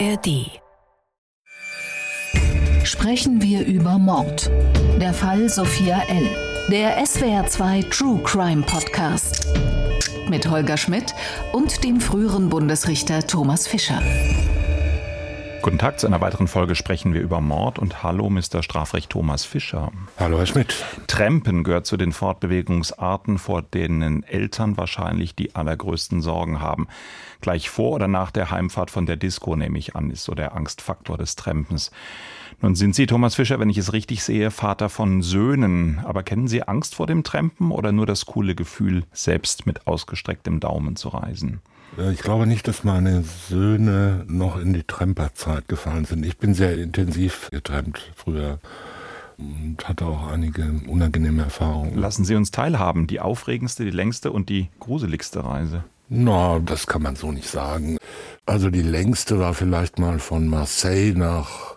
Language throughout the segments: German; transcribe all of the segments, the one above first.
ARD. Sprechen wir über Mord. Der Fall Sophia L. Der SWR2 True Crime Podcast. Mit Holger Schmidt und dem früheren Bundesrichter Thomas Fischer. Guten Tag, zu einer weiteren Folge sprechen wir über Mord und hallo Mr. Strafrecht Thomas Fischer. Hallo Herr Schmidt. Trampen gehört zu den Fortbewegungsarten, vor denen Eltern wahrscheinlich die allergrößten Sorgen haben. Gleich vor oder nach der Heimfahrt von der Disco nehme ich an, ist so der Angstfaktor des Trampens. Nun sind Sie, Thomas Fischer, wenn ich es richtig sehe, Vater von Söhnen. Aber kennen Sie Angst vor dem Trampen oder nur das coole Gefühl, selbst mit ausgestrecktem Daumen zu reisen? Äh, ich glaube nicht, dass meine Söhne noch in die Tremperzeit gefallen sind. Ich bin sehr intensiv getrennt früher und hatte auch einige unangenehme Erfahrungen. Lassen Sie uns teilhaben. Die aufregendste, die längste und die gruseligste Reise. Na, no, das kann man so nicht sagen. Also die längste war vielleicht mal von Marseille nach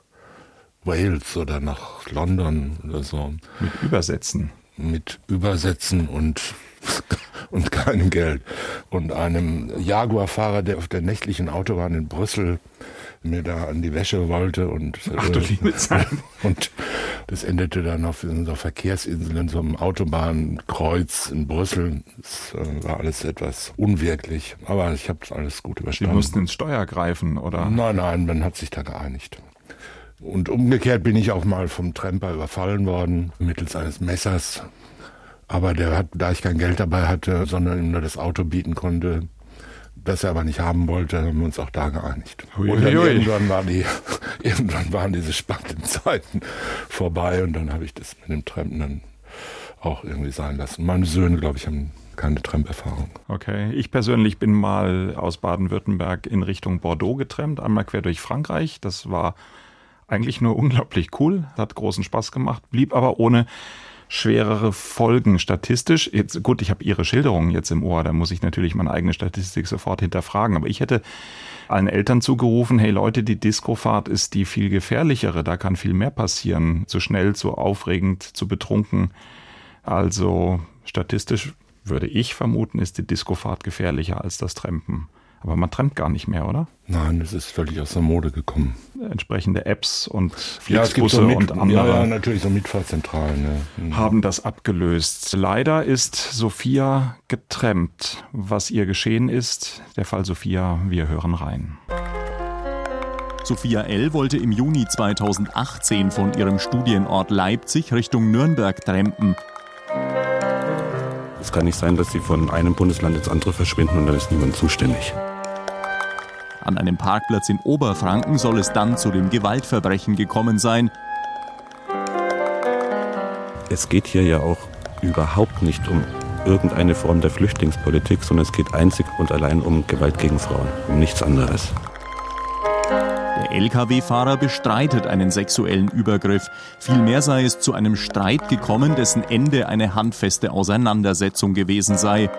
Wales oder nach London oder so. Mit Übersetzen. Mit Übersetzen und und kein Geld. Und einem Jaguar-Fahrer, der auf der nächtlichen Autobahn in Brüssel mir da an die Wäsche wollte und Ach, du liebe Zeit. und das endete dann auf unserer Verkehrsinsel in so einem Autobahnkreuz in Brüssel. Das äh, war alles etwas unwirklich, aber ich habe es alles gut überstanden. Sie mussten ins Steuer greifen, oder? Nein, nein, man hat sich da geeinigt. Und umgekehrt bin ich auch mal vom Tremper überfallen worden, mittels eines Messers. Aber der hat, da ich kein Geld dabei hatte, sondern ihm nur das Auto bieten konnte, das er aber nicht haben wollte, haben wir uns auch da geeinigt. Hui, und irgendwann, war die, irgendwann waren diese spannenden Zeiten vorbei und dann habe ich das mit dem Trampen dann auch irgendwie sein lassen. Meine Söhne, glaube ich, haben keine Tramperfahrung. Okay, ich persönlich bin mal aus Baden-Württemberg in Richtung Bordeaux getrennt, einmal quer durch Frankreich. Das war eigentlich nur unglaublich cool, hat großen Spaß gemacht, blieb aber ohne schwerere Folgen statistisch. Jetzt, gut, ich habe Ihre Schilderungen jetzt im Ohr, da muss ich natürlich meine eigene Statistik sofort hinterfragen. Aber ich hätte allen Eltern zugerufen, hey Leute, die Discofahrt ist die viel gefährlichere, da kann viel mehr passieren. Zu schnell, zu aufregend, zu betrunken. Also statistisch würde ich vermuten, ist die Discofahrt gefährlicher als das Trampen. Aber man trennt gar nicht mehr, oder? Nein, es ist völlig aus der Mode gekommen. Entsprechende Apps und Flixbusse ja, so und andere ja, natürlich so Mitfahrzentralen. Ja. Mhm. haben das abgelöst. Leider ist Sophia getrennt. Was ihr geschehen ist, der Fall Sophia, wir hören rein. Sophia L. wollte im Juni 2018 von ihrem Studienort Leipzig Richtung Nürnberg trampen. Es kann nicht sein, dass sie von einem Bundesland ins andere verschwinden und dann ist niemand zuständig. An einem Parkplatz in Oberfranken soll es dann zu dem Gewaltverbrechen gekommen sein. Es geht hier ja auch überhaupt nicht um irgendeine Form der Flüchtlingspolitik, sondern es geht einzig und allein um Gewalt gegen Frauen, um nichts anderes. Der Lkw-Fahrer bestreitet einen sexuellen Übergriff. Vielmehr sei es zu einem Streit gekommen, dessen Ende eine handfeste Auseinandersetzung gewesen sei.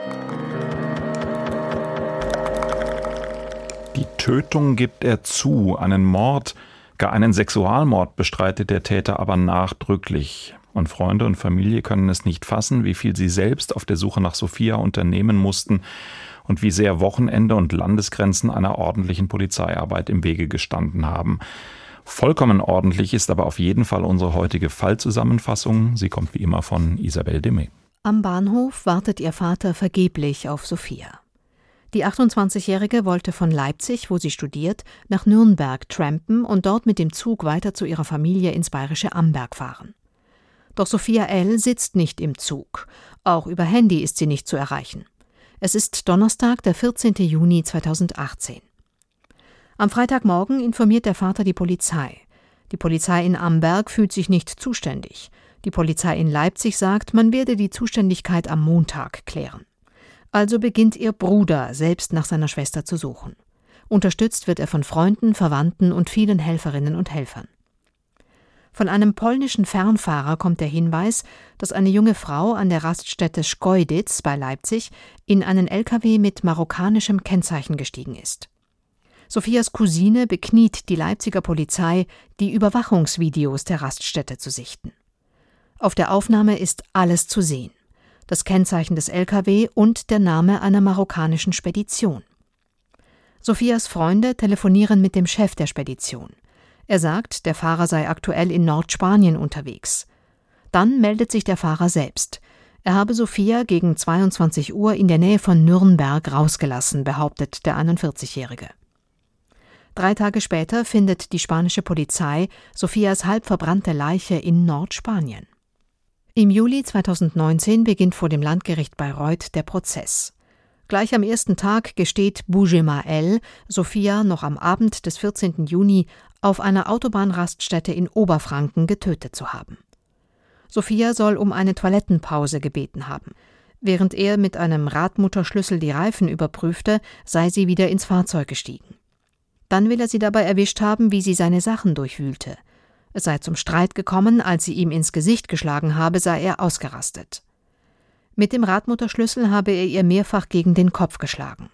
Die Tötung gibt er zu, einen Mord, gar einen Sexualmord bestreitet der Täter aber nachdrücklich. Und Freunde und Familie können es nicht fassen, wie viel sie selbst auf der Suche nach Sophia unternehmen mussten, und wie sehr Wochenende und Landesgrenzen einer ordentlichen Polizeiarbeit im Wege gestanden haben. Vollkommen ordentlich ist aber auf jeden Fall unsere heutige Fallzusammenfassung. Sie kommt wie immer von Isabel Demme. Am Bahnhof wartet ihr Vater vergeblich auf Sophia. Die 28-Jährige wollte von Leipzig, wo sie studiert, nach Nürnberg trampen und dort mit dem Zug weiter zu ihrer Familie ins bayerische Amberg fahren. Doch Sophia L. sitzt nicht im Zug. Auch über Handy ist sie nicht zu erreichen. Es ist Donnerstag, der 14. Juni 2018. Am Freitagmorgen informiert der Vater die Polizei. Die Polizei in Amberg fühlt sich nicht zuständig. Die Polizei in Leipzig sagt, man werde die Zuständigkeit am Montag klären. Also beginnt ihr Bruder selbst nach seiner Schwester zu suchen. Unterstützt wird er von Freunden, Verwandten und vielen Helferinnen und Helfern. Von einem polnischen Fernfahrer kommt der Hinweis, dass eine junge Frau an der Raststätte Schkeuditz bei Leipzig in einen LKW mit marokkanischem Kennzeichen gestiegen ist. Sophias Cousine bekniet die Leipziger Polizei, die Überwachungsvideos der Raststätte zu sichten. Auf der Aufnahme ist alles zu sehen. Das Kennzeichen des LKW und der Name einer marokkanischen Spedition. Sophias Freunde telefonieren mit dem Chef der Spedition. Er sagt, der Fahrer sei aktuell in Nordspanien unterwegs. Dann meldet sich der Fahrer selbst. Er habe Sophia gegen 22 Uhr in der Nähe von Nürnberg rausgelassen, behauptet der 41-Jährige. Drei Tage später findet die spanische Polizei Sophias halb verbrannte Leiche in Nordspanien. Im Juli 2019 beginnt vor dem Landgericht Bayreuth der Prozess. Gleich am ersten Tag gesteht Boujemael Sophia noch am Abend des 14. Juni auf einer Autobahnraststätte in Oberfranken getötet zu haben. Sophia soll um eine Toilettenpause gebeten haben. Während er mit einem Radmutterschlüssel die Reifen überprüfte, sei sie wieder ins Fahrzeug gestiegen. Dann will er sie dabei erwischt haben, wie sie seine Sachen durchwühlte. Es sei zum Streit gekommen, als sie ihm ins Gesicht geschlagen habe, sei er ausgerastet. Mit dem Radmutterschlüssel habe er ihr mehrfach gegen den Kopf geschlagen.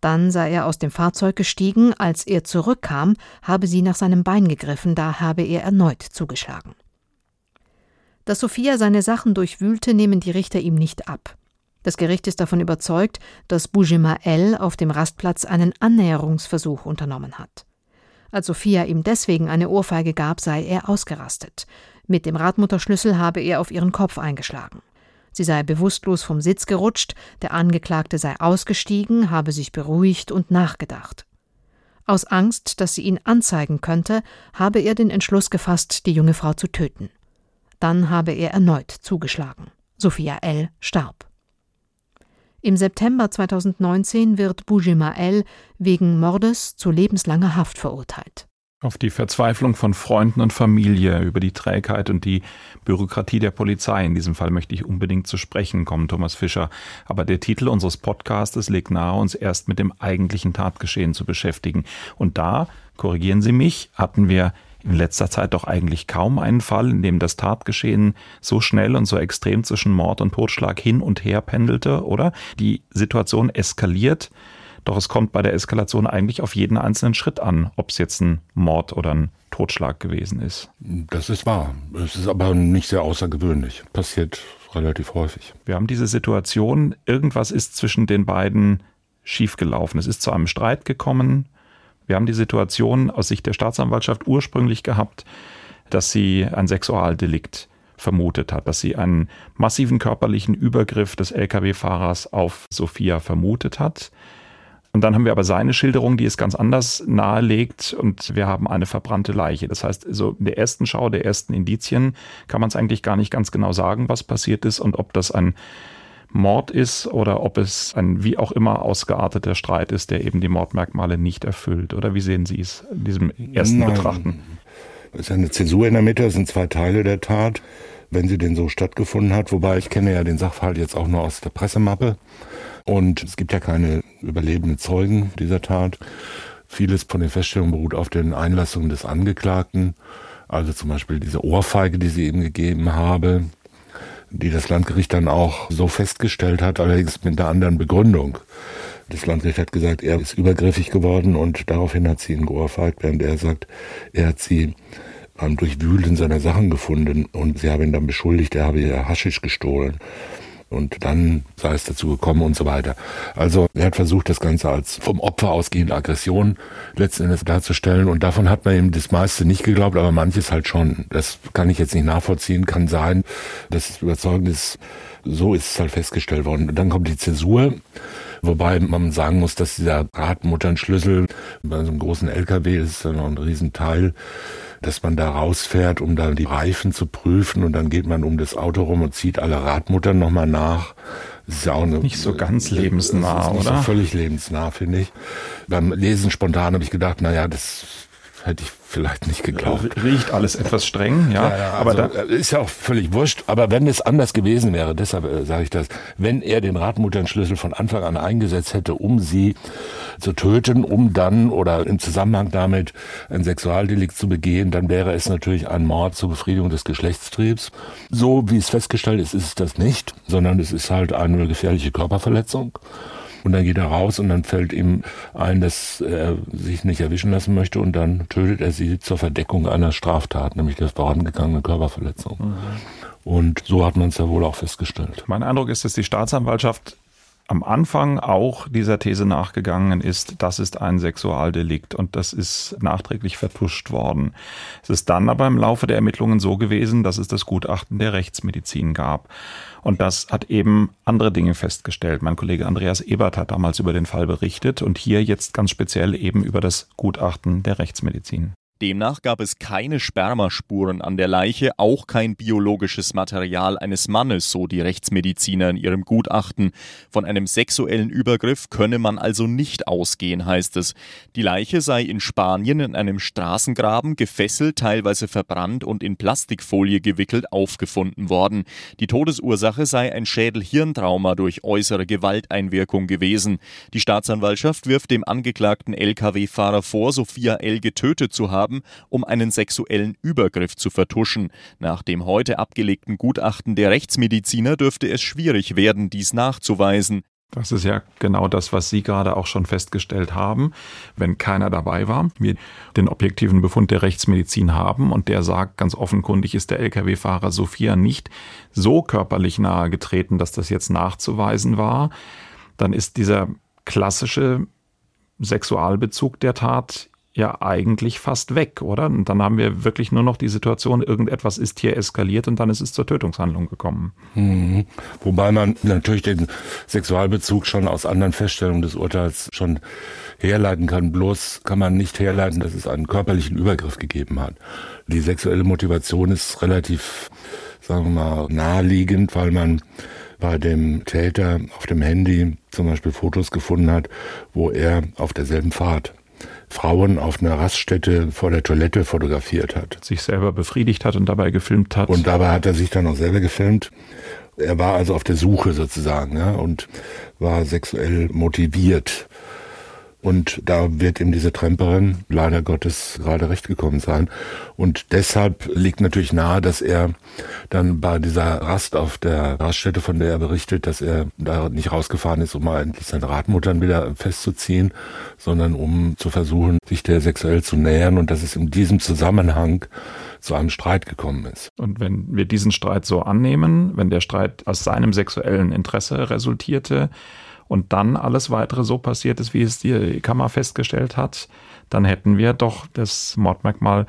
Dann sei er aus dem Fahrzeug gestiegen, als er zurückkam, habe sie nach seinem Bein gegriffen, da habe er erneut zugeschlagen. Dass Sophia seine Sachen durchwühlte, nehmen die Richter ihm nicht ab. Das Gericht ist davon überzeugt, dass Boujemael auf dem Rastplatz einen Annäherungsversuch unternommen hat. Als Sophia ihm deswegen eine Ohrfeige gab, sei er ausgerastet. Mit dem Radmutterschlüssel habe er auf ihren Kopf eingeschlagen. Sie sei bewusstlos vom Sitz gerutscht, der Angeklagte sei ausgestiegen, habe sich beruhigt und nachgedacht. Aus Angst, dass sie ihn anzeigen könnte, habe er den Entschluss gefasst, die junge Frau zu töten. Dann habe er erneut zugeschlagen. Sophia L. starb. Im September 2019 wird Boujemael wegen Mordes zu lebenslanger Haft verurteilt. Auf die Verzweiflung von Freunden und Familie, über die Trägheit und die Bürokratie der Polizei. In diesem Fall möchte ich unbedingt zu sprechen kommen, Thomas Fischer. Aber der Titel unseres Podcastes legt nahe, uns erst mit dem eigentlichen Tatgeschehen zu beschäftigen. Und da, korrigieren Sie mich, hatten wir in letzter Zeit doch eigentlich kaum einen Fall, in dem das Tatgeschehen so schnell und so extrem zwischen Mord und Totschlag hin und her pendelte, oder? Die Situation eskaliert, doch es kommt bei der Eskalation eigentlich auf jeden einzelnen Schritt an, ob es jetzt ein Mord oder ein Totschlag gewesen ist. Das ist wahr. Es ist aber nicht sehr außergewöhnlich. Passiert relativ häufig. Wir haben diese Situation, irgendwas ist zwischen den beiden schiefgelaufen. Es ist zu einem Streit gekommen. Wir haben die Situation aus Sicht der Staatsanwaltschaft ursprünglich gehabt, dass sie ein Sexualdelikt vermutet hat, dass sie einen massiven körperlichen Übergriff des Lkw-Fahrers auf Sophia vermutet hat. Und dann haben wir aber seine Schilderung, die es ganz anders nahelegt und wir haben eine verbrannte Leiche. Das heißt, so in der ersten Schau, der ersten Indizien kann man es eigentlich gar nicht ganz genau sagen, was passiert ist und ob das ein Mord ist oder ob es ein wie auch immer ausgearteter Streit ist, der eben die Mordmerkmale nicht erfüllt. Oder wie sehen Sie es in diesem ersten Nein. Betrachten? Es ist eine Zäsur in der Mitte, es sind zwei Teile der Tat, wenn sie denn so stattgefunden hat. Wobei ich kenne ja den Sachverhalt jetzt auch nur aus der Pressemappe. Und es gibt ja keine überlebenden Zeugen dieser Tat. Vieles von den Feststellungen beruht auf den Einlassungen des Angeklagten. Also zum Beispiel diese Ohrfeige, die sie ihm gegeben habe, die das Landgericht dann auch so festgestellt hat, allerdings mit einer anderen Begründung. Das Landgericht hat gesagt, er ist übergriffig geworden und daraufhin hat sie ihn geohrfeigt, während er sagt, er hat sie beim Durchwühlen seiner Sachen gefunden und sie haben ihn dann beschuldigt, er habe ihr Haschisch gestohlen und dann sei es dazu gekommen und so weiter. Also er hat versucht, das Ganze als vom Opfer ausgehende Aggression letzten Endes darzustellen und davon hat man ihm das meiste nicht geglaubt, aber manches halt schon. Das kann ich jetzt nicht nachvollziehen, kann sein, dass es überzeugend ist. So ist es halt festgestellt worden. Und dann kommt die Zäsur. Wobei man sagen muss, dass dieser Radmutternschlüssel bei so einem großen LKW ist ja noch ein Riesenteil dass man da rausfährt, um dann die Reifen zu prüfen und dann geht man um das Auto rum und zieht alle Radmuttern nochmal nach. Das ist ja auch eine, nicht so ganz lebensnah, oder? So völlig lebensnah, finde ich. Beim Lesen spontan habe ich gedacht, naja, das hätte ich vielleicht nicht geglaubt. Riecht alles etwas streng, ja. ja, ja aber also, da ist ja auch völlig wurscht. Aber wenn es anders gewesen wäre, deshalb äh, sage ich das, wenn er den Radmutternschlüssel von Anfang an eingesetzt hätte, um sie zu töten, um dann oder im Zusammenhang damit ein Sexualdelikt zu begehen, dann wäre es natürlich ein Mord zur Befriedigung des Geschlechtstriebs. So wie es festgestellt ist, ist es das nicht, sondern es ist halt eine gefährliche Körperverletzung. Und dann geht er raus und dann fällt ihm ein, dass er sich nicht erwischen lassen möchte und dann tötet er sie zur Verdeckung einer Straftat, nämlich der vorangegangenen Körperverletzung. Mhm. Und so hat man es ja wohl auch festgestellt. Mein Eindruck ist, dass die Staatsanwaltschaft am Anfang auch dieser These nachgegangen ist, das ist ein Sexualdelikt und das ist nachträglich vertuscht worden. Es ist dann aber im Laufe der Ermittlungen so gewesen, dass es das Gutachten der Rechtsmedizin gab. Und das hat eben andere Dinge festgestellt. Mein Kollege Andreas Ebert hat damals über den Fall berichtet und hier jetzt ganz speziell eben über das Gutachten der Rechtsmedizin. Demnach gab es keine Spermaspuren an der Leiche, auch kein biologisches Material eines Mannes, so die Rechtsmediziner in ihrem Gutachten. Von einem sexuellen Übergriff könne man also nicht ausgehen, heißt es. Die Leiche sei in Spanien in einem Straßengraben gefesselt, teilweise verbrannt und in Plastikfolie gewickelt aufgefunden worden. Die Todesursache sei ein Schädel-Hirntrauma durch äußere Gewalteinwirkung gewesen. Die Staatsanwaltschaft wirft dem angeklagten Lkw-Fahrer vor, Sophia L. getötet zu haben haben, um einen sexuellen Übergriff zu vertuschen. Nach dem heute abgelegten Gutachten der Rechtsmediziner dürfte es schwierig werden, dies nachzuweisen. Das ist ja genau das, was Sie gerade auch schon festgestellt haben. Wenn keiner dabei war, wir den objektiven Befund der Rechtsmedizin haben und der sagt, ganz offenkundig ist der Lkw-Fahrer Sophia nicht so körperlich nahe getreten, dass das jetzt nachzuweisen war, dann ist dieser klassische Sexualbezug der Tat ja eigentlich fast weg, oder? Und dann haben wir wirklich nur noch die Situation, irgendetwas ist hier eskaliert und dann ist es zur Tötungshandlung gekommen. Mhm. Wobei man natürlich den Sexualbezug schon aus anderen Feststellungen des Urteils schon herleiten kann. Bloß kann man nicht herleiten, dass es einen körperlichen Übergriff gegeben hat. Die sexuelle Motivation ist relativ, sagen wir mal, naheliegend, weil man bei dem Täter auf dem Handy zum Beispiel Fotos gefunden hat, wo er auf derselben Fahrt Frauen auf einer Raststätte vor der Toilette fotografiert hat. Sich selber befriedigt hat und dabei gefilmt hat. Und dabei hat er sich dann auch selber gefilmt. Er war also auf der Suche sozusagen ja, und war sexuell motiviert. Und da wird ihm diese Tremperin leider Gottes gerade recht gekommen sein. Und deshalb liegt natürlich nahe, dass er dann bei dieser Rast auf der Raststätte, von der er berichtet, dass er da nicht rausgefahren ist, um mal endlich seine Radmuttern wieder festzuziehen, sondern um zu versuchen, sich der sexuell zu nähern und dass es in diesem Zusammenhang zu einem Streit gekommen ist. Und wenn wir diesen Streit so annehmen, wenn der Streit aus seinem sexuellen Interesse resultierte, und dann alles weitere so passiert ist, wie es die Kammer festgestellt hat, dann hätten wir doch das Mordmerkmal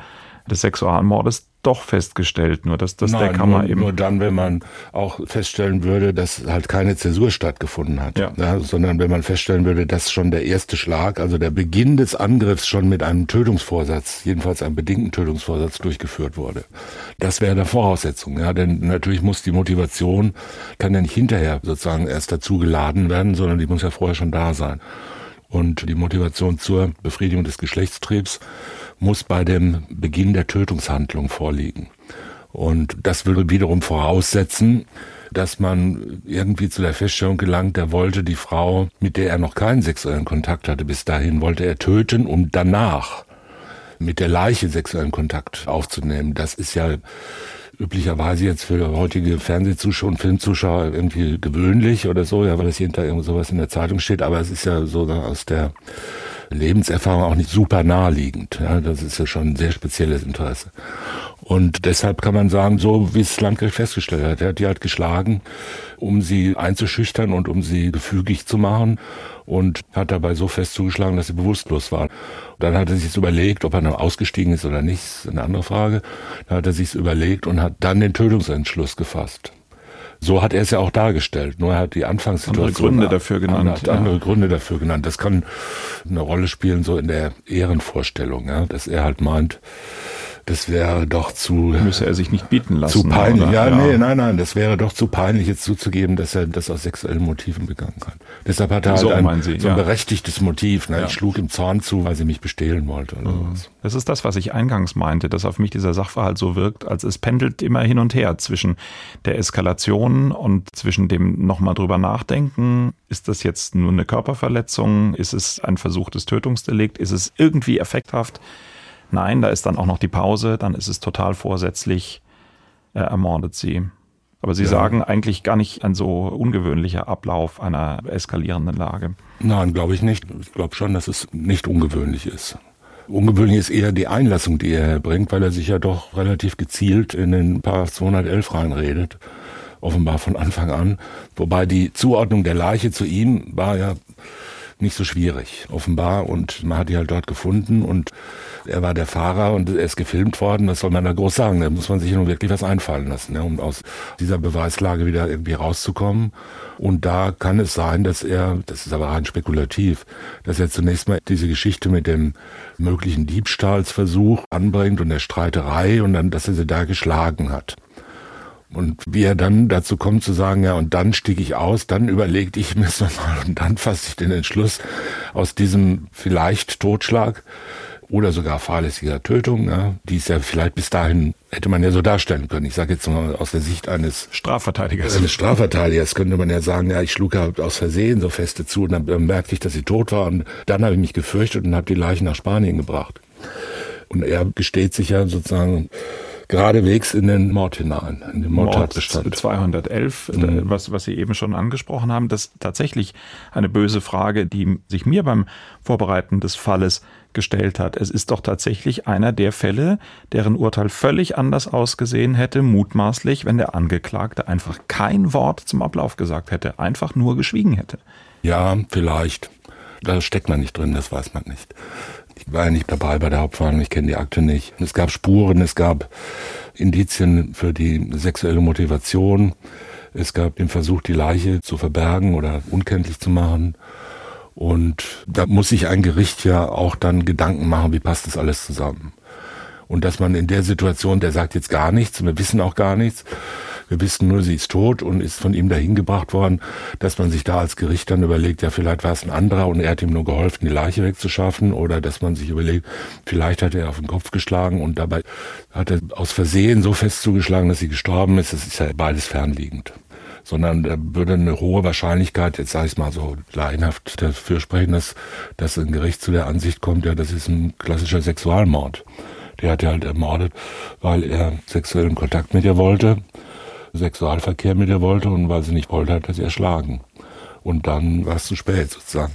des Sexualmordes doch festgestellt, nur dass das Nein, der Kammer nur, eben. Nur dann, wenn man auch feststellen würde, dass halt keine Zäsur stattgefunden hat, ja. Ja, sondern wenn man feststellen würde, dass schon der erste Schlag, also der Beginn des Angriffs schon mit einem Tötungsvorsatz, jedenfalls einem bedingten Tötungsvorsatz durchgeführt wurde. Das wäre eine Voraussetzung, ja, denn natürlich muss die Motivation, kann ja nicht hinterher sozusagen erst dazu geladen werden, sondern die muss ja vorher schon da sein. Und die Motivation zur Befriedigung des Geschlechtstriebs muss bei dem Beginn der Tötungshandlung vorliegen. Und das würde wiederum voraussetzen, dass man irgendwie zu der Feststellung gelangt, er wollte die Frau, mit der er noch keinen sexuellen Kontakt hatte bis dahin, wollte er töten, um danach mit der Leiche sexuellen Kontakt aufzunehmen. Das ist ja üblicherweise jetzt für heutige Fernsehzuschauer und Filmzuschauer irgendwie gewöhnlich oder so, ja, weil es jeden Tag irgend sowas in der Zeitung steht, aber es ist ja so aus der Lebenserfahrung auch nicht super naheliegend. Ja, das ist ja schon ein sehr spezielles Interesse. Und deshalb kann man sagen, so wie es das Landgericht festgestellt hat, er hat die halt geschlagen, um sie einzuschüchtern und um sie gefügig zu machen und hat dabei so fest zugeschlagen, dass sie bewusstlos war. Dann hat er sich überlegt, ob er noch ausgestiegen ist oder nicht, ist eine andere Frage. Dann hat er sich überlegt und hat dann den Tötungsentschluss gefasst. So hat er es ja auch dargestellt. Nur er hat die Anfangssituation. Andere Gründe dafür genannt. Hat andere ja. Gründe dafür genannt. Das kann eine Rolle spielen, so in der Ehrenvorstellung, ja, dass er halt meint, das wäre doch zu. Müsse er sich nicht bieten lassen. Zu peinlich. Ja, ja, nee, nein, nein. Das wäre doch zu peinlich, jetzt zuzugeben, dass er das aus sexuellen Motiven begangen hat. Deshalb hat er halt so ein, Sie, so ein ja. berechtigtes Motiv. Ne? Ja. Ich schlug im Zorn zu, weil sie mich bestehlen wollte. Oder mhm. Das ist das, was ich eingangs meinte, dass auf mich dieser Sachverhalt so wirkt, als es pendelt immer hin und her zwischen der Eskalation und zwischen dem nochmal drüber nachdenken. Ist das jetzt nur eine Körperverletzung? Ist es ein versuchtes Tötungsdelikt? Ist es irgendwie effekthaft? Nein, da ist dann auch noch die Pause, dann ist es total vorsätzlich, er ermordet sie. Aber Sie ja. sagen eigentlich gar nicht ein so ungewöhnlicher Ablauf einer eskalierenden Lage. Nein, glaube ich nicht. Ich glaube schon, dass es nicht ungewöhnlich ist. Ungewöhnlich ist eher die Einlassung, die er bringt, weil er sich ja doch relativ gezielt in den Paragraph 211 reinredet offenbar von Anfang an. Wobei die Zuordnung der Leiche zu ihm war ja nicht so schwierig, offenbar. Und man hat die halt dort gefunden und er war der Fahrer und er ist gefilmt worden. Was soll man da groß sagen? Da muss man sich nun wirklich was einfallen lassen, ja, um aus dieser Beweislage wieder irgendwie rauszukommen. Und da kann es sein, dass er, das ist aber rein spekulativ, dass er zunächst mal diese Geschichte mit dem möglichen Diebstahlsversuch anbringt und der Streiterei und dann, dass er sie da geschlagen hat. Und wie er dann dazu kommt zu sagen, ja, und dann stieg ich aus, dann überlegte ich mir es nochmal und dann fasste ich den Entschluss aus diesem vielleicht Totschlag oder sogar fahrlässiger Tötung, ja, die ist ja vielleicht bis dahin hätte man ja so darstellen können. Ich sage jetzt mal aus der Sicht eines Strafverteidigers. Eines Strafverteidigers könnte man ja sagen, ja, ich schlug ja aus Versehen so feste zu und dann merkte ich, dass sie tot war und dann habe ich mich gefürchtet und habe die Leichen nach Spanien gebracht. Und er gesteht sich ja sozusagen geradewegs in den Mord hinein, in den Mordtatbestand. Mord 211, mhm. was, was Sie eben schon angesprochen haben, das ist tatsächlich eine böse Frage, die sich mir beim Vorbereiten des Falles gestellt hat. Es ist doch tatsächlich einer der Fälle, deren Urteil völlig anders ausgesehen hätte, mutmaßlich, wenn der Angeklagte einfach kein Wort zum Ablauf gesagt hätte, einfach nur geschwiegen hätte. Ja, vielleicht. Da steckt man nicht drin, das weiß man nicht. Ich war ja nicht dabei bei der Hauptverhandlung, ich kenne die Akte nicht. Es gab Spuren, es gab Indizien für die sexuelle Motivation. Es gab den Versuch, die Leiche zu verbergen oder unkenntlich zu machen. Und da muss sich ein Gericht ja auch dann Gedanken machen, wie passt das alles zusammen. Und dass man in der Situation, der sagt jetzt gar nichts, wir wissen auch gar nichts, wir wissen nur, sie ist tot und ist von ihm dahin gebracht worden, dass man sich da als Gericht dann überlegt, ja, vielleicht war es ein anderer und er hat ihm nur geholfen, die Leiche wegzuschaffen oder dass man sich überlegt, vielleicht hat er auf den Kopf geschlagen und dabei hat er aus Versehen so fest zugeschlagen, dass sie gestorben ist. Das ist ja beides fernliegend sondern da würde eine hohe Wahrscheinlichkeit, jetzt sage ich mal so laienhaft dafür sprechen, dass, dass ein Gericht zu der Ansicht kommt, ja, das ist ein klassischer Sexualmord. Der hat ja halt ermordet, weil er sexuellen Kontakt mit ihr wollte Sexualverkehr mit ihr wollte und weil sie nicht wollte, hat er sie erschlagen. Und dann war es zu spät sozusagen.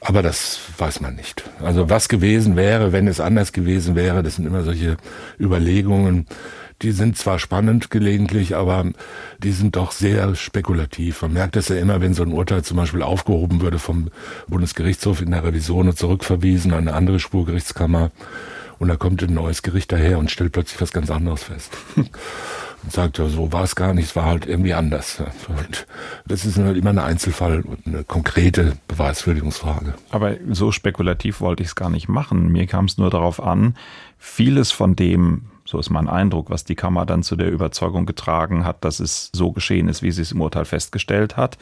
Aber das weiß man nicht. Also was gewesen wäre, wenn es anders gewesen wäre, das sind immer solche Überlegungen. Die sind zwar spannend gelegentlich, aber die sind doch sehr spekulativ. Man merkt es ja immer, wenn so ein Urteil zum Beispiel aufgehoben würde vom Bundesgerichtshof in der Revision und zurückverwiesen an eine andere Spurgerichtskammer. Und da kommt ein neues Gericht daher und stellt plötzlich was ganz anderes fest. Und sagt, ja, so war es gar nicht, es war halt irgendwie anders. Und das ist halt immer ein Einzelfall und eine konkrete Beweiswürdigungsfrage. Aber so spekulativ wollte ich es gar nicht machen. Mir kam es nur darauf an, vieles von dem, so ist mein Eindruck, was die Kammer dann zu der Überzeugung getragen hat, dass es so geschehen ist, wie sie es im Urteil festgestellt hat,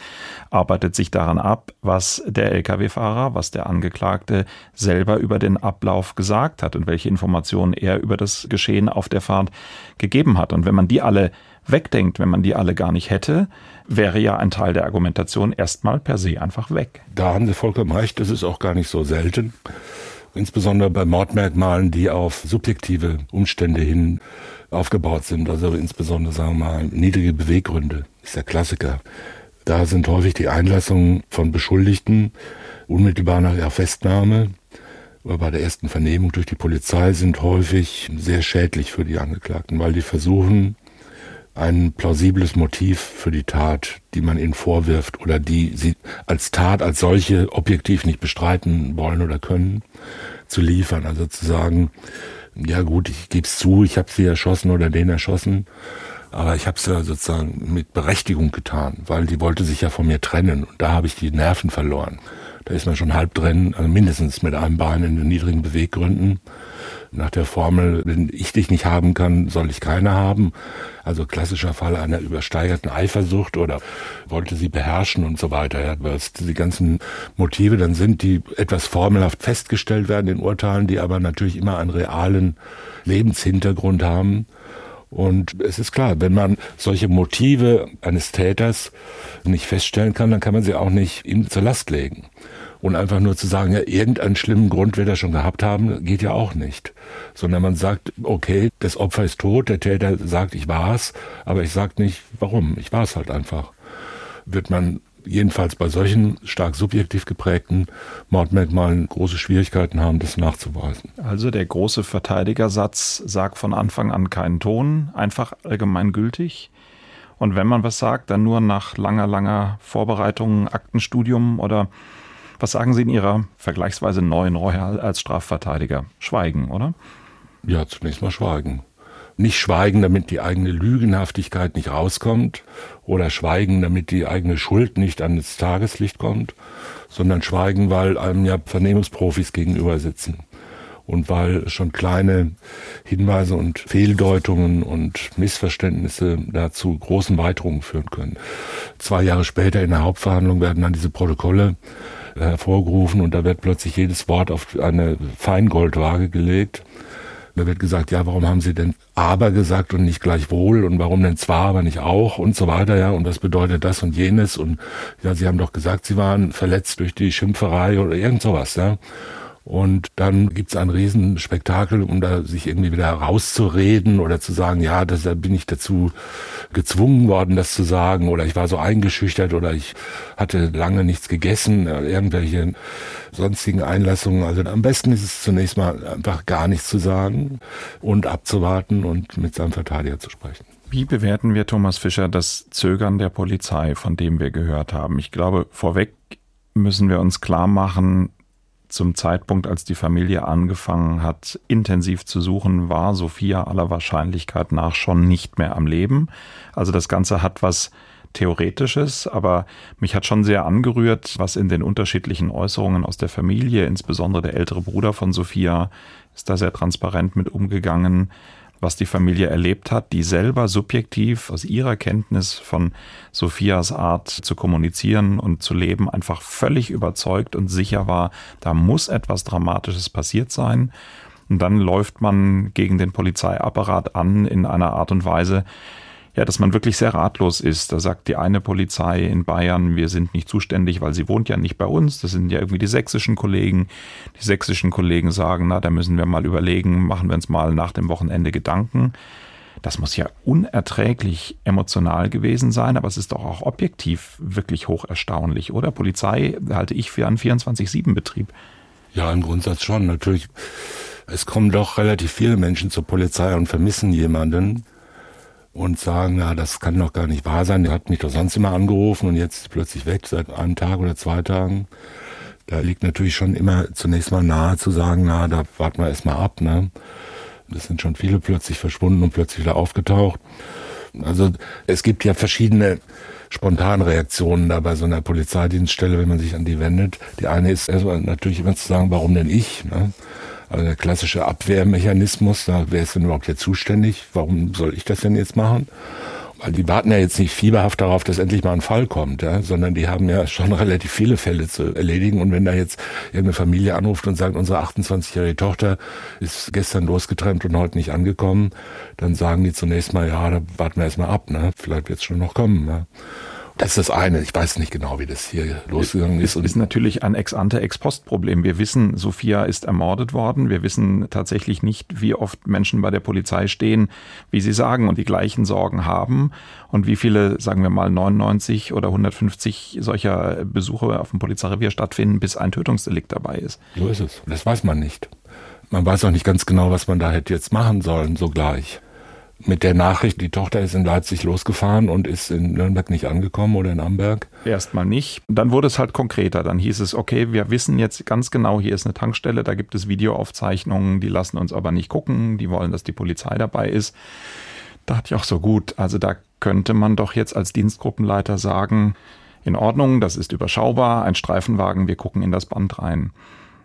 arbeitet sich daran ab, was der Lkw-Fahrer, was der Angeklagte selber über den Ablauf gesagt hat und welche Informationen er über das Geschehen auf der Fahrt gegeben hat. Und wenn man die alle wegdenkt, wenn man die alle gar nicht hätte, wäre ja ein Teil der Argumentation erstmal per se einfach weg. Da haben Sie vollkommen recht, das ist auch gar nicht so selten insbesondere bei Mordmerkmalen, die auf subjektive Umstände hin aufgebaut sind, also insbesondere sagen wir mal niedrige Beweggründe, ist der Klassiker. Da sind häufig die Einlassungen von Beschuldigten unmittelbar nach ihrer Festnahme oder bei der ersten Vernehmung durch die Polizei sind häufig sehr schädlich für die Angeklagten, weil die versuchen, ein plausibles Motiv für die Tat, die man ihnen vorwirft oder die sie als Tat als solche objektiv nicht bestreiten wollen oder können, zu liefern. Also zu sagen, ja gut, ich gebe es zu, ich habe sie erschossen oder den erschossen, aber ich habe es ja sozusagen mit Berechtigung getan, weil die wollte sich ja von mir trennen und da habe ich die Nerven verloren. Da ist man schon halb drin, also mindestens mit einem Bein in den niedrigen Beweggründen nach der Formel, wenn ich dich nicht haben kann, soll ich keine haben. Also klassischer Fall einer übersteigerten Eifersucht oder wollte sie beherrschen und so weiter. Ja, es die ganzen Motive dann sind, die etwas formelhaft festgestellt werden in Urteilen, die aber natürlich immer einen realen Lebenshintergrund haben. Und es ist klar, wenn man solche Motive eines Täters nicht feststellen kann, dann kann man sie auch nicht ihm zur Last legen. Und einfach nur zu sagen, ja, irgendeinen schlimmen Grund wird er schon gehabt haben, geht ja auch nicht. Sondern man sagt, okay, das Opfer ist tot, der Täter sagt, ich war's, aber ich sag nicht, warum, ich war's halt einfach. Wird man jedenfalls bei solchen stark subjektiv geprägten Mordmerkmalen große Schwierigkeiten haben, das nachzuweisen. Also der große Verteidigersatz sagt von Anfang an keinen Ton, einfach allgemeingültig. Und wenn man was sagt, dann nur nach langer, langer Vorbereitung, Aktenstudium oder was sagen Sie in Ihrer vergleichsweise neuen Rolle als Strafverteidiger? Schweigen, oder? Ja, zunächst mal schweigen. Nicht schweigen, damit die eigene Lügenhaftigkeit nicht rauskommt oder schweigen, damit die eigene Schuld nicht ans Tageslicht kommt, sondern schweigen, weil einem ja Vernehmungsprofis gegenüber sitzen und weil schon kleine Hinweise und Fehldeutungen und Missverständnisse dazu großen Weiterungen führen können. Zwei Jahre später in der Hauptverhandlung werden dann diese Protokolle hervorgerufen und da wird plötzlich jedes Wort auf eine Feingoldwaage gelegt. Da wird gesagt, ja, warum haben Sie denn aber gesagt und nicht gleichwohl und warum denn zwar, aber nicht auch und so weiter, ja, und was bedeutet das und jenes und ja, Sie haben doch gesagt, Sie waren verletzt durch die Schimpferei oder irgend sowas, ja. Und dann gibt's ein Riesenspektakel, um da sich irgendwie wieder rauszureden oder zu sagen, ja, das, da bin ich dazu gezwungen worden, das zu sagen, oder ich war so eingeschüchtert oder ich hatte lange nichts gegessen, äh, irgendwelche sonstigen Einlassungen. Also am besten ist es zunächst mal einfach gar nichts zu sagen und abzuwarten und mit seinem Verteidiger zu sprechen. Wie bewerten wir, Thomas Fischer, das Zögern der Polizei, von dem wir gehört haben? Ich glaube, vorweg müssen wir uns klar machen, zum Zeitpunkt, als die Familie angefangen hat, intensiv zu suchen, war Sophia aller Wahrscheinlichkeit nach schon nicht mehr am Leben. Also das Ganze hat was Theoretisches, aber mich hat schon sehr angerührt, was in den unterschiedlichen Äußerungen aus der Familie, insbesondere der ältere Bruder von Sophia, ist da sehr transparent mit umgegangen, was die Familie erlebt hat, die selber subjektiv aus ihrer Kenntnis von Sophias Art zu kommunizieren und zu leben einfach völlig überzeugt und sicher war, da muss etwas Dramatisches passiert sein. Und dann läuft man gegen den Polizeiapparat an in einer Art und Weise, ja, dass man wirklich sehr ratlos ist. Da sagt die eine Polizei in Bayern, wir sind nicht zuständig, weil sie wohnt ja nicht bei uns. Das sind ja irgendwie die sächsischen Kollegen. Die sächsischen Kollegen sagen, na, da müssen wir mal überlegen, machen wir uns mal nach dem Wochenende Gedanken. Das muss ja unerträglich emotional gewesen sein, aber es ist doch auch objektiv wirklich hoch erstaunlich, oder? Polizei halte ich für einen 24-7-Betrieb. Ja, im Grundsatz schon. Natürlich, es kommen doch relativ viele Menschen zur Polizei und vermissen jemanden und sagen, ja, das kann doch gar nicht wahr sein. Der hat mich doch sonst immer angerufen und jetzt plötzlich weg seit einem Tag oder zwei Tagen. Da liegt natürlich schon immer zunächst mal nahe zu sagen, na, da warten wir erstmal ab, ne? Das sind schon viele plötzlich verschwunden und plötzlich wieder aufgetaucht. Also es gibt ja verschiedene Spontanreaktionen da bei so einer Polizeidienststelle, wenn man sich an die wendet. Die eine ist erstmal natürlich immer zu sagen, warum denn ich? Ne? Also der klassische Abwehrmechanismus, da, wer ist denn überhaupt hier zuständig? Warum soll ich das denn jetzt machen? Weil die warten ja jetzt nicht fieberhaft darauf, dass endlich mal ein Fall kommt, ja, sondern die haben ja schon relativ viele Fälle zu erledigen. Und wenn da jetzt irgendeine Familie anruft und sagt, unsere 28-jährige Tochter ist gestern losgetrennt und heute nicht angekommen, dann sagen die zunächst mal, ja, da warten wir erstmal ab, ne? Vielleicht wird es schon noch kommen. Ne? Das ist das eine. Ich weiß nicht genau, wie das hier losgegangen ist. Es ist natürlich ein ex-ante, ex-post-Problem. Wir wissen, Sophia ist ermordet worden. Wir wissen tatsächlich nicht, wie oft Menschen bei der Polizei stehen, wie sie sagen und die gleichen Sorgen haben und wie viele, sagen wir mal, 99 oder 150 solcher Besuche auf dem Polizeirevier stattfinden, bis ein Tötungsdelikt dabei ist. So ist es. Das weiß man nicht. Man weiß auch nicht ganz genau, was man da hätte jetzt machen sollen, sogleich mit der Nachricht, die Tochter ist in Leipzig losgefahren und ist in Nürnberg nicht angekommen oder in Amberg? Erstmal nicht. Dann wurde es halt konkreter. Dann hieß es, okay, wir wissen jetzt ganz genau, hier ist eine Tankstelle, da gibt es Videoaufzeichnungen, die lassen uns aber nicht gucken, die wollen, dass die Polizei dabei ist. Da hatte ich auch so gut. Also da könnte man doch jetzt als Dienstgruppenleiter sagen, in Ordnung, das ist überschaubar, ein Streifenwagen, wir gucken in das Band rein.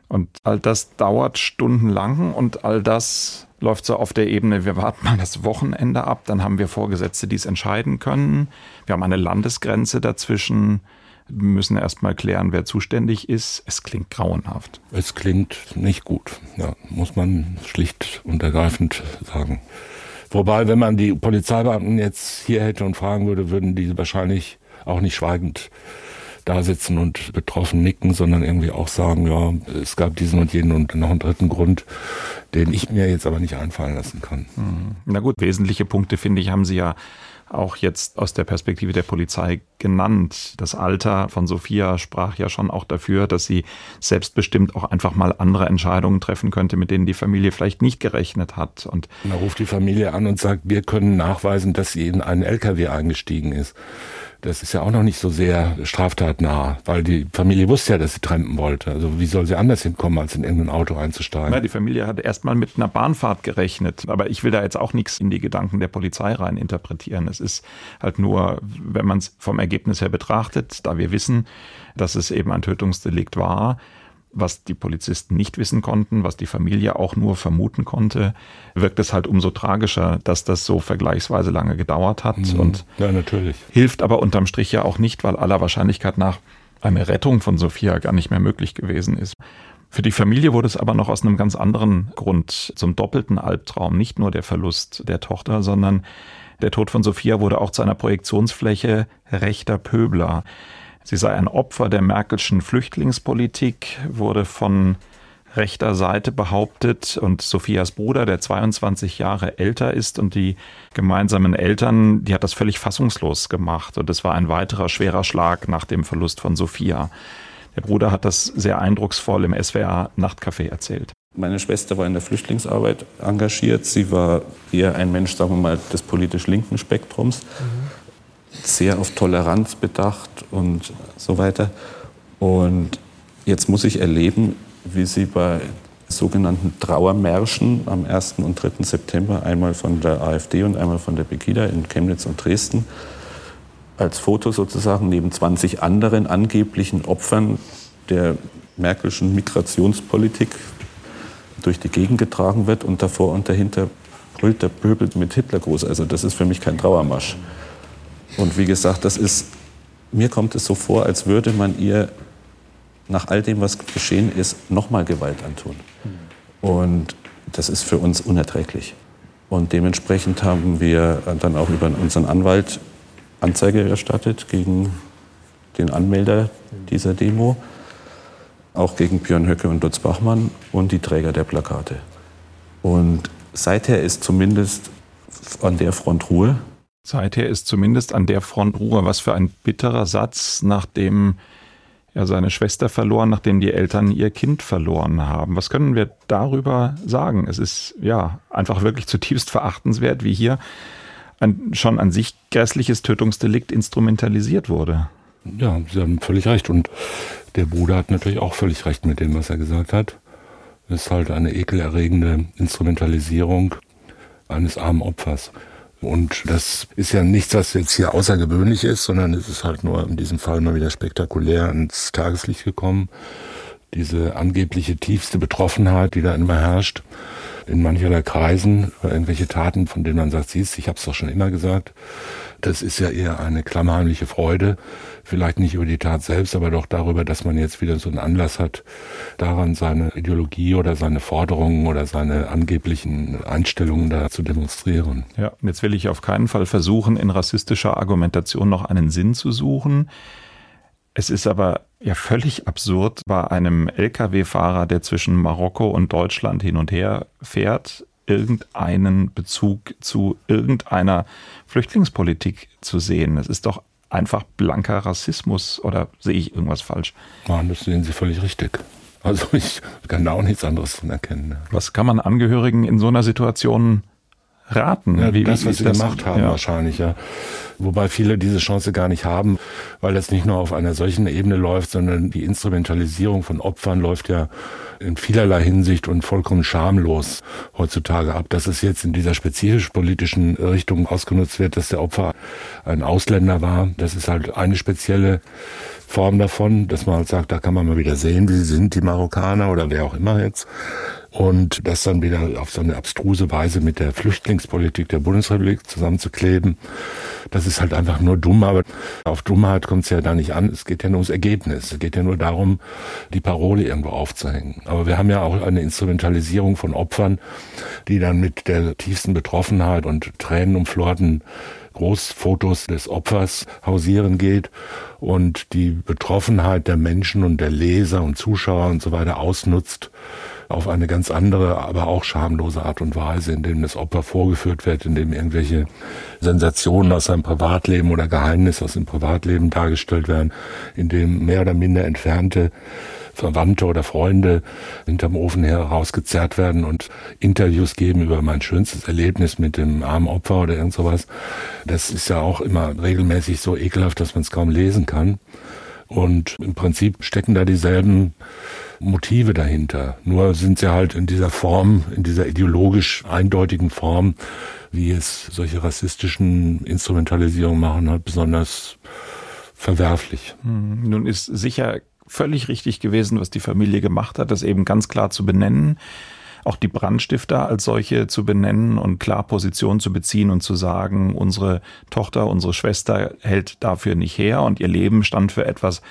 Und all das dauert stundenlang und all das läuft so auf der Ebene, wir warten mal das Wochenende ab, dann haben wir Vorgesetzte, die es entscheiden können. Wir haben eine Landesgrenze dazwischen. Wir müssen erst mal klären, wer zuständig ist. Es klingt grauenhaft. Es klingt nicht gut, ja, muss man schlicht und ergreifend sagen. Wobei, wenn man die Polizeibeamten jetzt hier hätte und fragen würde, würden die wahrscheinlich auch nicht schweigend da sitzen und betroffen nicken, sondern irgendwie auch sagen, ja, es gab diesen und jenen und noch einen dritten Grund, den ich mir jetzt aber nicht einfallen lassen kann. Mhm. Na gut, wesentliche Punkte, finde ich, haben Sie ja auch jetzt aus der Perspektive der Polizei genannt. Das Alter von Sophia sprach ja schon auch dafür, dass sie selbstbestimmt auch einfach mal andere Entscheidungen treffen könnte, mit denen die Familie vielleicht nicht gerechnet hat. Und da ruft die Familie an und sagt, wir können nachweisen, dass sie in einen LKW eingestiegen ist. Das ist ja auch noch nicht so sehr straftatnah, weil die Familie wusste ja, dass sie trampen wollte. Also wie soll sie anders hinkommen, als in irgendein Auto einzusteigen? Ja, die Familie hat erstmal mit einer Bahnfahrt gerechnet. Aber ich will da jetzt auch nichts in die Gedanken der Polizei rein interpretieren. Es ist halt nur, wenn man es vom Ergebnis her betrachtet, da wir wissen, dass es eben ein Tötungsdelikt war, was die Polizisten nicht wissen konnten, was die Familie auch nur vermuten konnte, wirkt es halt umso tragischer, dass das so vergleichsweise lange gedauert hat. Mhm. Und ja, natürlich. Hilft aber unterm Strich ja auch nicht, weil aller Wahrscheinlichkeit nach eine Rettung von Sophia gar nicht mehr möglich gewesen ist. Für die Familie wurde es aber noch aus einem ganz anderen Grund zum doppelten Albtraum. Nicht nur der Verlust der Tochter, sondern der Tod von Sophia wurde auch zu einer Projektionsfläche rechter Pöbler. Sie sei ein Opfer der Merkelschen Flüchtlingspolitik, wurde von rechter Seite behauptet und Sophias Bruder, der 22 Jahre älter ist und die gemeinsamen Eltern, die hat das völlig fassungslos gemacht und es war ein weiterer schwerer Schlag nach dem Verlust von Sophia. Der Bruder hat das sehr eindrucksvoll im SWR Nachtcafé erzählt. Meine Schwester war in der Flüchtlingsarbeit engagiert. Sie war eher ein Mensch, sagen wir mal, des politisch linken Spektrums. Mhm sehr auf Toleranz bedacht und so weiter. Und jetzt muss ich erleben, wie sie bei sogenannten Trauermärschen am 1. und 3. September, einmal von der AfD und einmal von der Pegida in Chemnitz und Dresden, als Foto sozusagen neben 20 anderen angeblichen Opfern der Merkelschen Migrationspolitik durch die Gegend getragen wird und davor und dahinter brüllt der Pöbel mit Hitler groß. Also das ist für mich kein Trauermarsch. Und wie gesagt, das ist, mir kommt es so vor, als würde man ihr nach all dem, was geschehen ist, nochmal Gewalt antun. Und das ist für uns unerträglich. Und dementsprechend haben wir dann auch über unseren Anwalt Anzeige erstattet gegen den Anmelder dieser Demo, auch gegen Björn Höcke und Lutz Bachmann und die Träger der Plakate. Und seither ist zumindest an der Front Ruhe. Seither ist zumindest an der Front Ruhe. Was für ein bitterer Satz, nachdem er seine Schwester verloren, nachdem die Eltern ihr Kind verloren haben. Was können wir darüber sagen? Es ist ja einfach wirklich zutiefst verachtenswert, wie hier ein schon an sich grässliches Tötungsdelikt instrumentalisiert wurde. Ja, Sie haben völlig recht. Und der Bruder hat natürlich auch völlig recht mit dem, was er gesagt hat. Es ist halt eine ekelerregende Instrumentalisierung eines armen Opfers. Und das ist ja nichts, was jetzt hier außergewöhnlich ist, sondern es ist halt nur in diesem Fall mal wieder spektakulär ans Tageslicht gekommen. Diese angebliche tiefste Betroffenheit, die da immer herrscht, in mancherlei Kreisen, irgendwelche Taten, von denen man sagt, siehst, ich habe es doch schon immer gesagt. Das ist ja eher eine klammheimliche Freude, vielleicht nicht über die Tat selbst, aber doch darüber, dass man jetzt wieder so einen Anlass hat, daran seine Ideologie oder seine Forderungen oder seine angeblichen Einstellungen da zu demonstrieren. Ja, jetzt will ich auf keinen Fall versuchen, in rassistischer Argumentation noch einen Sinn zu suchen. Es ist aber ja völlig absurd, bei einem Lkw-Fahrer, der zwischen Marokko und Deutschland hin und her fährt, irgendeinen Bezug zu irgendeiner Flüchtlingspolitik zu sehen. Es ist doch einfach blanker Rassismus oder sehe ich irgendwas falsch? Nein, das sehen Sie völlig richtig. Also ich kann da auch nichts anderes von erkennen. Was kann man Angehörigen in so einer Situation raten. Ja, wie, das, was sie das? gemacht haben, ja. wahrscheinlich, ja. Wobei viele diese Chance gar nicht haben, weil es nicht nur auf einer solchen Ebene läuft, sondern die Instrumentalisierung von Opfern läuft ja in vielerlei Hinsicht und vollkommen schamlos heutzutage ab. Dass es jetzt in dieser spezifisch politischen Richtung ausgenutzt wird, dass der Opfer ein Ausländer war, das ist halt eine spezielle Form davon, dass man halt sagt, da kann man mal wieder sehen, wie sie sind, die Marokkaner oder wer auch immer jetzt und das dann wieder auf so eine abstruse Weise mit der Flüchtlingspolitik der Bundesrepublik zusammenzukleben, das ist halt einfach nur dumm, aber auf Dummheit kommt es ja da nicht an. Es geht ja nur ums Ergebnis. Es geht ja nur darum, die Parole irgendwo aufzuhängen. Aber wir haben ja auch eine Instrumentalisierung von Opfern, die dann mit der tiefsten Betroffenheit und Tränen umflorten Großfotos des Opfers hausieren geht und die Betroffenheit der Menschen und der Leser und Zuschauer und so weiter ausnutzt auf eine ganz andere, aber auch schamlose Art und Weise, in dem das Opfer vorgeführt wird, in dem irgendwelche Sensationen aus seinem Privatleben oder Geheimnisse aus dem Privatleben dargestellt werden, in dem mehr oder minder entfernte Verwandte oder Freunde hinterm Ofen herausgezerrt werden und Interviews geben über mein schönstes Erlebnis mit dem armen Opfer oder irgend sowas. Das ist ja auch immer regelmäßig so ekelhaft, dass man es kaum lesen kann. Und im Prinzip stecken da dieselben Motive dahinter. Nur sind sie halt in dieser Form, in dieser ideologisch eindeutigen Form, wie es solche rassistischen Instrumentalisierungen machen, halt besonders verwerflich. Hm, nun ist sicher völlig richtig gewesen, was die Familie gemacht hat, das eben ganz klar zu benennen auch die Brandstifter als solche zu benennen und klar Position zu beziehen und zu sagen, unsere Tochter, unsere Schwester hält dafür nicht her und ihr Leben stand für etwas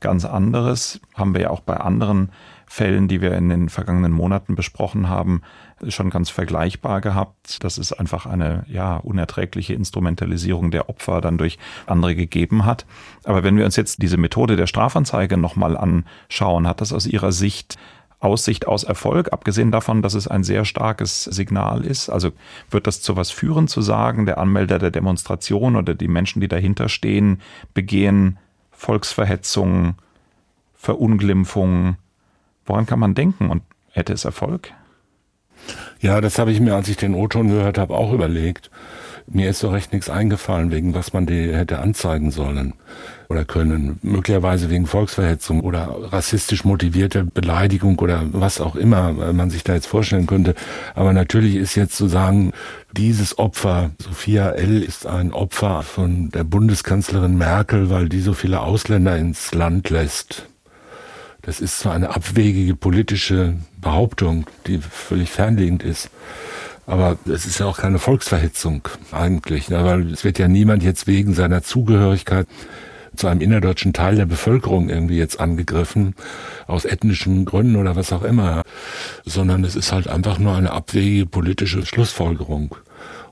ganz anderes. Haben wir ja auch bei anderen Fällen, die wir in den vergangenen Monaten besprochen haben, schon ganz vergleichbar gehabt, dass es einfach eine ja unerträgliche Instrumentalisierung der Opfer dann durch andere gegeben hat. Aber wenn wir uns jetzt diese Methode der Strafanzeige nochmal anschauen, hat das aus Ihrer Sicht Aussicht aus Erfolg, abgesehen davon, dass es ein sehr starkes Signal ist. Also wird das zu was führen, zu sagen, der Anmelder der Demonstration oder die Menschen, die dahinter stehen, begehen Volksverhetzung, Verunglimpfung. Woran kann man denken und hätte es Erfolg? Ja, das habe ich mir, als ich den O-Ton gehört habe, auch überlegt. Mir ist so recht nichts eingefallen, wegen was man die hätte anzeigen sollen oder können. Möglicherweise wegen Volksverhetzung oder rassistisch motivierte Beleidigung oder was auch immer man sich da jetzt vorstellen könnte. Aber natürlich ist jetzt zu sagen, dieses Opfer, Sophia L. ist ein Opfer von der Bundeskanzlerin Merkel, weil die so viele Ausländer ins Land lässt. Das ist zwar eine abwegige politische Behauptung, die völlig fernliegend ist. Aber es ist ja auch keine Volksverhetzung eigentlich, ne? weil es wird ja niemand jetzt wegen seiner Zugehörigkeit zu einem innerdeutschen Teil der Bevölkerung irgendwie jetzt angegriffen, aus ethnischen Gründen oder was auch immer, sondern es ist halt einfach nur eine abwegige politische Schlussfolgerung.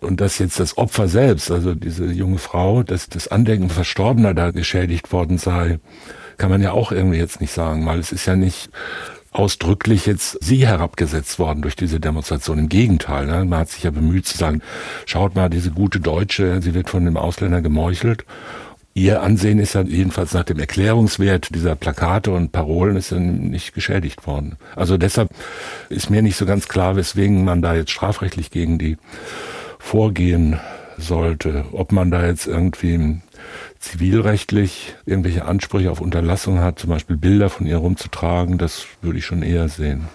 Und dass jetzt das Opfer selbst, also diese junge Frau, dass das Andenken Verstorbener da geschädigt worden sei, kann man ja auch irgendwie jetzt nicht sagen, weil es ist ja nicht ausdrücklich jetzt sie herabgesetzt worden durch diese Demonstration. Im Gegenteil, ne? man hat sich ja bemüht zu sagen, schaut mal, diese gute Deutsche, sie wird von dem Ausländer gemeuchelt. Ihr Ansehen ist ja jedenfalls nach dem Erklärungswert dieser Plakate und Parolen ist dann nicht geschädigt worden. Also deshalb ist mir nicht so ganz klar, weswegen man da jetzt strafrechtlich gegen die vorgehen sollte. Ob man da jetzt irgendwie zivilrechtlich irgendwelche Ansprüche auf Unterlassung hat, zum Beispiel Bilder von ihr rumzutragen, das würde ich schon eher sehen.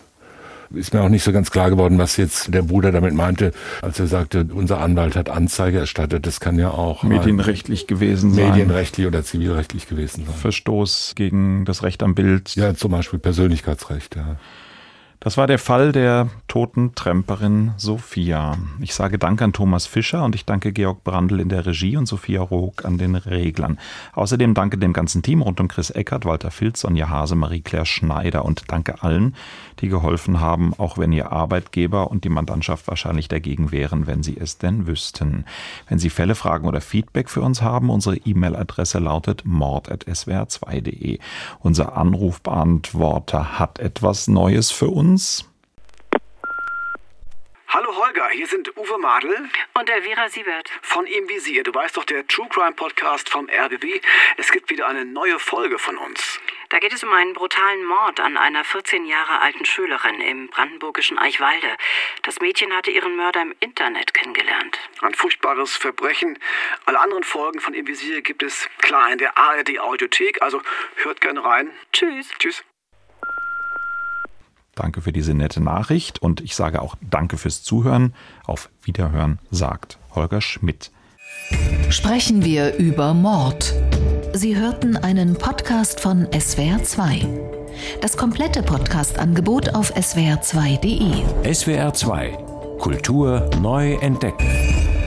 Ist mir auch nicht so ganz klar geworden, was jetzt der Bruder damit meinte, als er sagte, unser Anwalt hat Anzeige erstattet. Das kann ja auch medienrechtlich gewesen sein. Medienrechtlich oder zivilrechtlich gewesen sein. Verstoß gegen das Recht am Bild. Ja, zum Beispiel Persönlichkeitsrecht, ja. Das war der Fall der toten Tremperin Sophia. Ich sage Dank an Thomas Fischer und ich danke Georg Brandl in der Regie und Sophia Roog an den Reglern. Außerdem danke dem ganzen Team rund um Chris Eckert, Walter Filz, Sonja Hase, Marie-Claire Schneider und danke allen, die geholfen haben, auch wenn ihr Arbeitgeber und die Mandantschaft wahrscheinlich dagegen wären, wenn sie es denn wüssten. Wenn Sie Fälle, Fragen oder Feedback für uns haben, unsere E-Mail-Adresse lautet mord.swr2.de. Unser Anrufbeantworter hat etwas Neues für uns uns. Hallo Holger, hier sind Uwe Madel und der Vera Siebert von Ihm Visier. Du weißt doch, der True Crime Podcast vom RBB. Es gibt wieder eine neue Folge von uns. Da geht es um einen brutalen Mord an einer 14 Jahre alten Schülerin im brandenburgischen Eichwalde. Das Mädchen hatte ihren Mörder im Internet kennengelernt. Ein furchtbares Verbrechen. Alle anderen Folgen von Im Visier gibt es klar in der ARD Audiothek. Also hört gerne rein. Tschüss. Tschüss. Danke für diese nette Nachricht und ich sage auch Danke fürs Zuhören. Auf Wiederhören sagt Holger Schmidt. Sprechen wir über Mord. Sie hörten einen Podcast von SWR2. Das komplette Podcast-Angebot auf swr2.de. SWR2 Kultur neu entdecken.